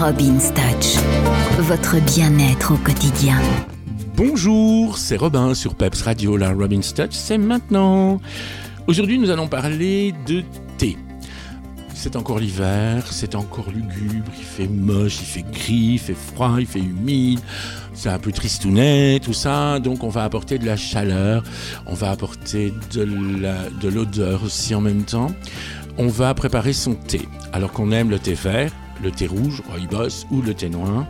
Robin's Touch, votre bien-être au quotidien. Bonjour, c'est Robin sur Peps Radio, la Robin's Touch, c'est maintenant. Aujourd'hui, nous allons parler de thé. C'est encore l'hiver, c'est encore lugubre, il fait moche, il fait gris, il fait froid, il fait humide, c'est un peu tristounet, tout ça. Donc on va apporter de la chaleur, on va apporter de l'odeur aussi en même temps. On va préparer son thé. Alors qu'on aime le thé vert, le thé rouge, rooibos ou le thé noir,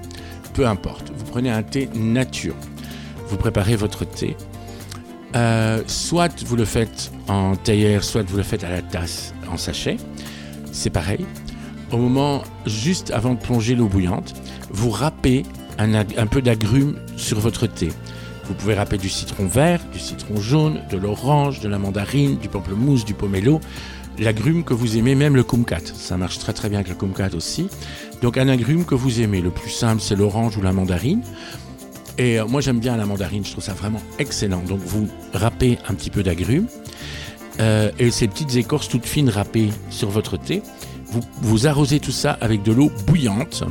peu importe. Vous prenez un thé nature. Vous préparez votre thé. Euh, soit vous le faites en théière, soit vous le faites à la tasse en sachet c'est pareil. Au moment juste avant de plonger l'eau bouillante, vous râpez un, peu d'agrumes sur votre thé. Vous pouvez râper du citron vert, du citron jaune, de l'orange, de la mandarine, du pamplemousse, du pomelo, l'agrume que vous aimez, même le kumquat. Ça marche très très bien avec le kumquat aussi. Donc un agrume que vous aimez. Le plus simple, c'est l'orange ou la mandarine. Et euh, moi j'aime bien la mandarine, je trouve ça vraiment excellent. Donc vous râpez un petit peu d'agrumes. Euh, et ces petites écorces toutes fines râpées sur votre thé. Vous, vous arrosez tout ça avec de l'eau bouillante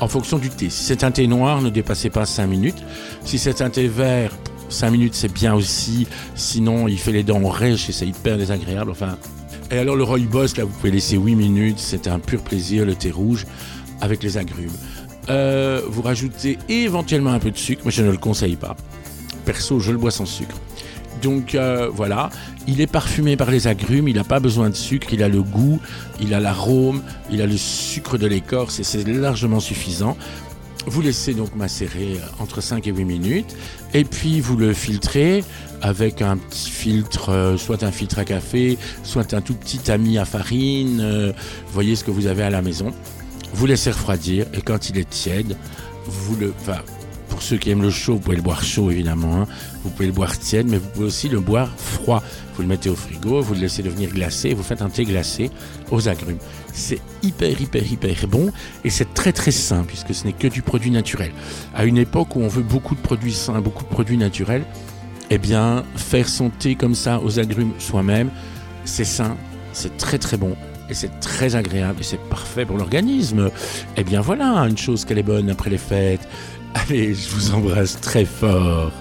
en fonction du thé. Si c'est un thé noir, ne dépassez pas 5 minutes. Si c'est un thé vert, 5 minutes c'est bien aussi. Sinon, il fait les dents rêches et c'est hyper désagréable. Enfin. Et alors, le rooibos, là, vous pouvez laisser 8 minutes. C'est un pur plaisir, le thé rouge avec les agrumes. Euh, vous rajoutez éventuellement un peu de sucre, mais je ne le conseille pas. Perso, je le bois sans sucre. Donc euh, voilà, il est parfumé par les agrumes, il n'a pas besoin de sucre, il a le goût, il a l'arôme, il a le sucre de l'écorce et c'est largement suffisant. Vous laissez donc macérer euh, entre 5 et 8 minutes et puis vous le filtrez avec un petit filtre, euh, soit un filtre à café, soit un tout petit tamis à farine, voyez ce que vous avez à la maison. Vous laissez refroidir et quand il est tiède, vous le, ceux qui aiment le chaud, vous pouvez le boire chaud évidemment. Hein. Vous pouvez le boire tiède, mais vous pouvez aussi le boire froid. Vous le mettez au frigo, vous le laissez devenir glacé, vous faites un thé glacé aux agrumes. C'est hyper, hyper, hyper bon et c'est très, très sain puisque ce n'est que du produit naturel. À une époque où on veut beaucoup de produits sains, beaucoup de produits naturels, eh bien, faire son thé comme ça aux agrumes soi-même, c'est sain, c'est très, très bon et c'est très agréable et c'est parfait pour l'organisme. Eh bien voilà, une chose qu'elle est bonne après les fêtes. Allez, je vous embrasse très fort.